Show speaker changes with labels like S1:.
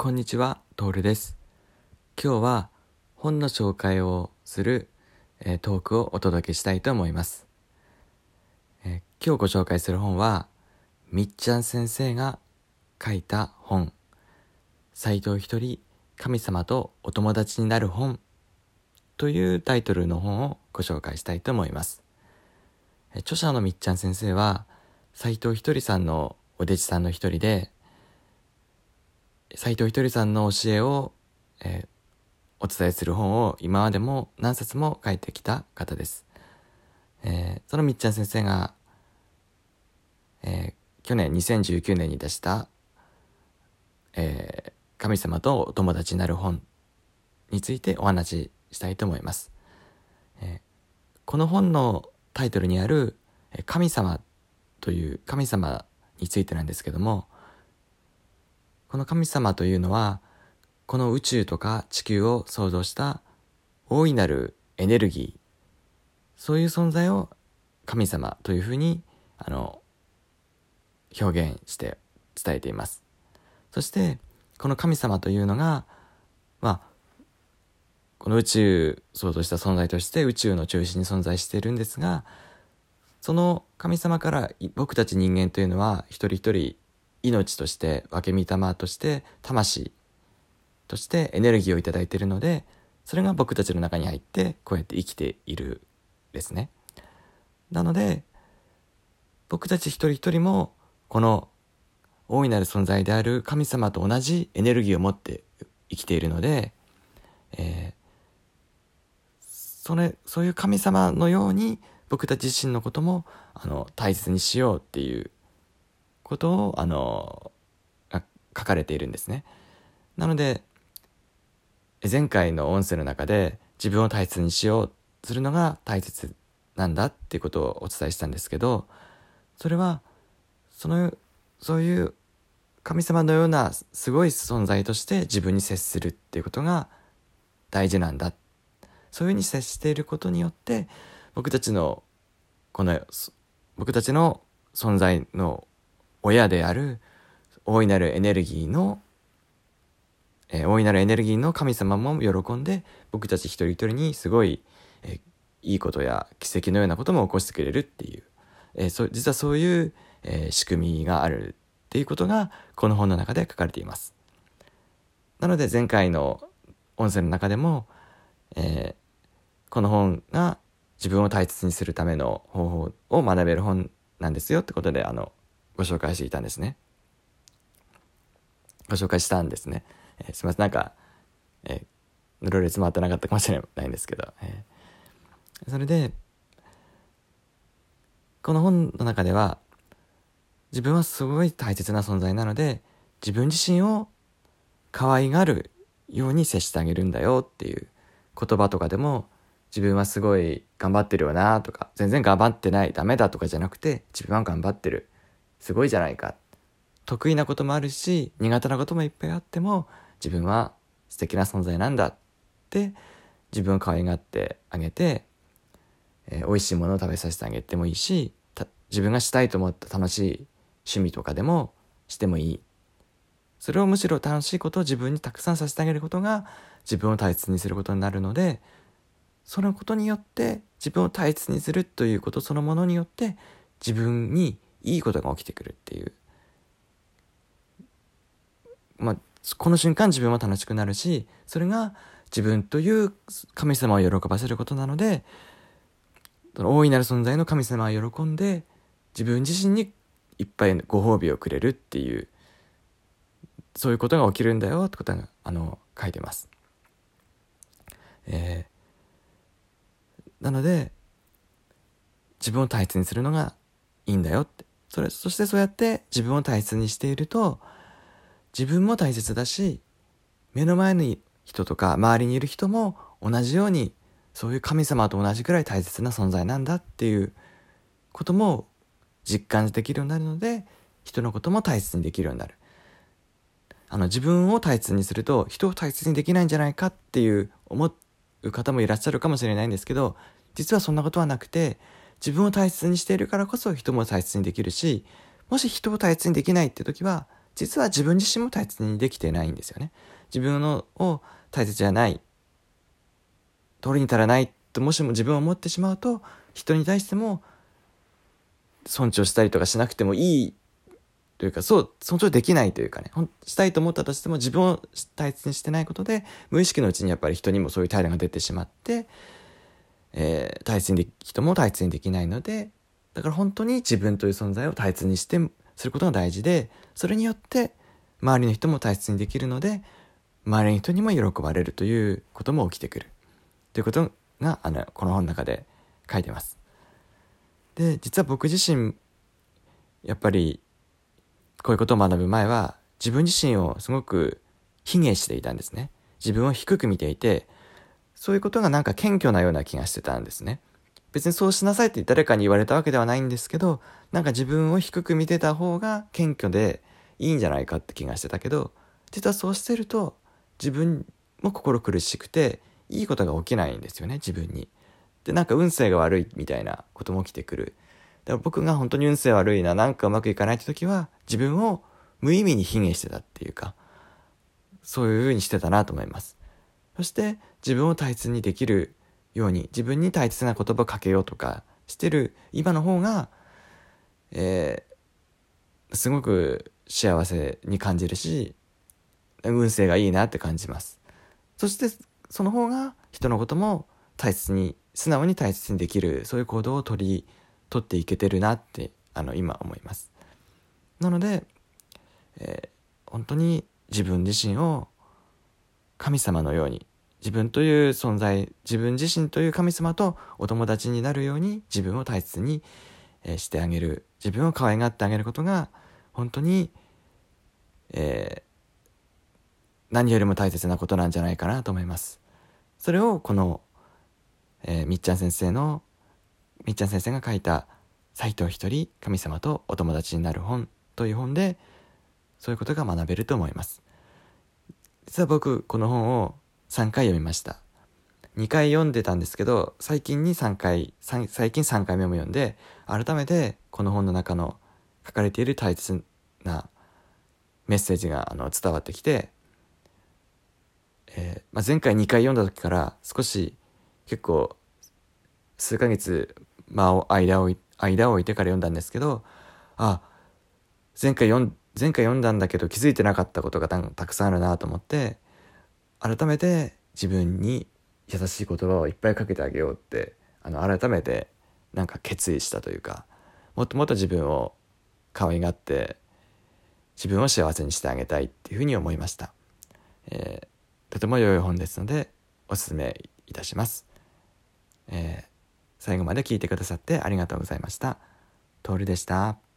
S1: こんにちは、トールです。今日は本の紹介をする、えー、トークをお届けしたいと思います、えー、今日ご紹介する本は、みっちゃん先生が書いた本、斎藤一人神様とお友達になる本というタイトルの本をご紹介したいと思います。えー、著者のみっちゃん先生は、斎藤ひとりさんのお弟子さんの一人で、斎藤ひとりさんの教えを、えー、お伝えする本を今までも何冊も書いてきた方です。えー、そのみっちゃん先生が、えー、去年2019年に出した、え、神様とお友達になる本についてお話ししたいと思います。え、この本のタイトルにある神様という神様についてなんですけども、この神様というのは、この宇宙とか地球を創造した大いなるエネルギー、そういう存在を神様というふうに、あの、表現して伝えています。そして、この神様というのが、まあ、この宇宙創造した存在として宇宙の中心に存在しているんですが、その神様から僕たち人間というのは一人一人命として分け御霊として魂としてエネルギーを頂いているのでそれが僕たちの中に入ってこうやって生きているですね。なので僕たち一人一人もこの大いなる存在である神様と同じエネルギーを持って生きているので、えー、それそういう神様のように僕たち自身のこともあの大切にしようっていうことをあの書かれているんですね。なので前回の音声の中で自分を大切にしようするのが大切なんだっていうことをお伝えしたんですけどそれはそのそういう神様のようなすごい存在として自分に接するっていうことが大事なんだそういうふうに接していることによって僕たちのこの僕たちの存在の親である大いなるエネルギーの、えー、大いなるエネルギーの神様も喜んで僕たち一人一人にすごい、えー、いいことや奇跡のようなことも起こしてくれるっていう、えー、そ実はそういう、え仕組みがあるっていうことがこの本の中で書かれています。なので前回の音声の中でも、えこの本が自分を大切にするための方法を学べる本なんですよってことであのご紹介していたんですね。ご紹介したんですね。えー、すみません、なんか、えー、ぬるれつまってなかったかもしれないんですけど、えー、それで、この本の中では、自分はすごい大切な存在なので、自分自身を可愛がるように接してあげるんだよっていう言葉とかでも、自分はすごい頑張ってるよなとか、全然頑張ってない、ダメだとかじゃなくて、自分は頑張ってる。すごいじゃないか。得意なこともあるし、苦手なこともいっぱいあっても、自分は素敵な存在なんだって自分を可愛がってあげて、えー、美味しいものを食べさせてあげてもいいし、自分がしたいと思った楽しい趣味とかでもしてもいい。それをむしろ楽しいことを自分にたくさんさせてあげることが自分を大切にすることになるので、そのことによって自分を大切にするということそのものによって自分にいいことが起きてくるっていう。まあ、この瞬間自分は楽しくなるし、それが自分という神様を喜ばせることなので、大いなる存在の神様は喜んで、自分自身にいっぱいご褒美をくれるっていう、そういうことが起きるんだよってことが、あの、書いてます。えー、なので、自分を大切にするのがいいんだよって。それ、そしてそうやって自分を大切にしていると、自分も大切だし、目の前に人とか周りにいる人も同じように、そういう神様と同じくらい大切な存在なんだっていうことも実感できるようになるので、人のことも大切にできるようになる。あの、自分を大切にすると、人を大切にできないんじゃないかっていう思う方もいらっしゃるかもしれないんですけど、実はそんなことはなくて、自分を大切にしているからこそ人も大切にできるし、もし人を大切にできないって時は、実は自分自身も大切にできてないんですよね。自分のを大切じゃない通りに足らないともしも自分は思ってしまうと人に対しても尊重したりとかしなくてもいいというかそう尊重できないというかねしたいと思ったとしても自分を大切にしてないことで無意識のうちにやっぱり人にもそういう態度が出てしまって、えー、大切にで人も大切にできないのでだから本当に自分という存在を大切にしてすることが大事でそれによって周りの人も大切にできるので周りの人にも喜ばれるということも起きてくるということがあのこの本の中で書いてます。で実は僕自身やっぱりこういうことを学ぶ前は自分自身をすごく卑下していたんですね。自分を低く見ていてそういうことがなんか謙虚なような気がしてたんですね。別にそうしなさいって誰かに言われたわけではないんですけどなんか自分を低く見てた方が謙虚でいいんじゃないかって気がしてたけど実はそうしてると自分も心苦しくていいことが起きないんですよね自分に。でなんか運勢が悪いみたいなことも起きてくる。だから僕が本当に運勢悪いななんかうまくいかないって時は自分を無意味に卑下してたっていうかそういう風にしてたなと思います。そして自分を大切にできるように自分に大切な言葉をかけようとかしてる今の方が、えー、すごく幸せに感じるし運勢がいいなって感じます。そしてその方が人のことも大切に素直に大切にできるそういう行動を取り取っていけてるなってあの今思います。なので、えー、本当に自分自身を神様のように自分という存在自分自身という神様とお友達になるように自分を大切に、してあげる。自分を可愛がってあげることが本当に、えー、何よりも大切なことなんじゃないかなと思います。それをこの、えー、みっちゃん先生のみっちゃん先生が書いた「斎藤一人神様とお友達になる本」という本でそういうことが学べると思います。実は僕この本を3回読みました。2回読んでたんですけど、最近に3回、最近3回目も読んで、改めてこの本の中の書かれている大切なメッセージがあの伝わってきて、えー、まあ、前回2回読んだ時から少し結構数ヶ月間を間を間を置いてから読んだんですけどあ前回読ん前回読んだんだけど気づいてなかったことがたくさんあるなと思って改めて自分に優しい言葉をいっぱいかけてあげようってあの改めてなんか決意したというかもっともっと自分を可愛がって自分を幸せにしてあげたいっていうふうに思いました、えー、とても良い本ですのでおすすめいたします、えー、最後まで聞いてくださってありがとうございました。トールでした。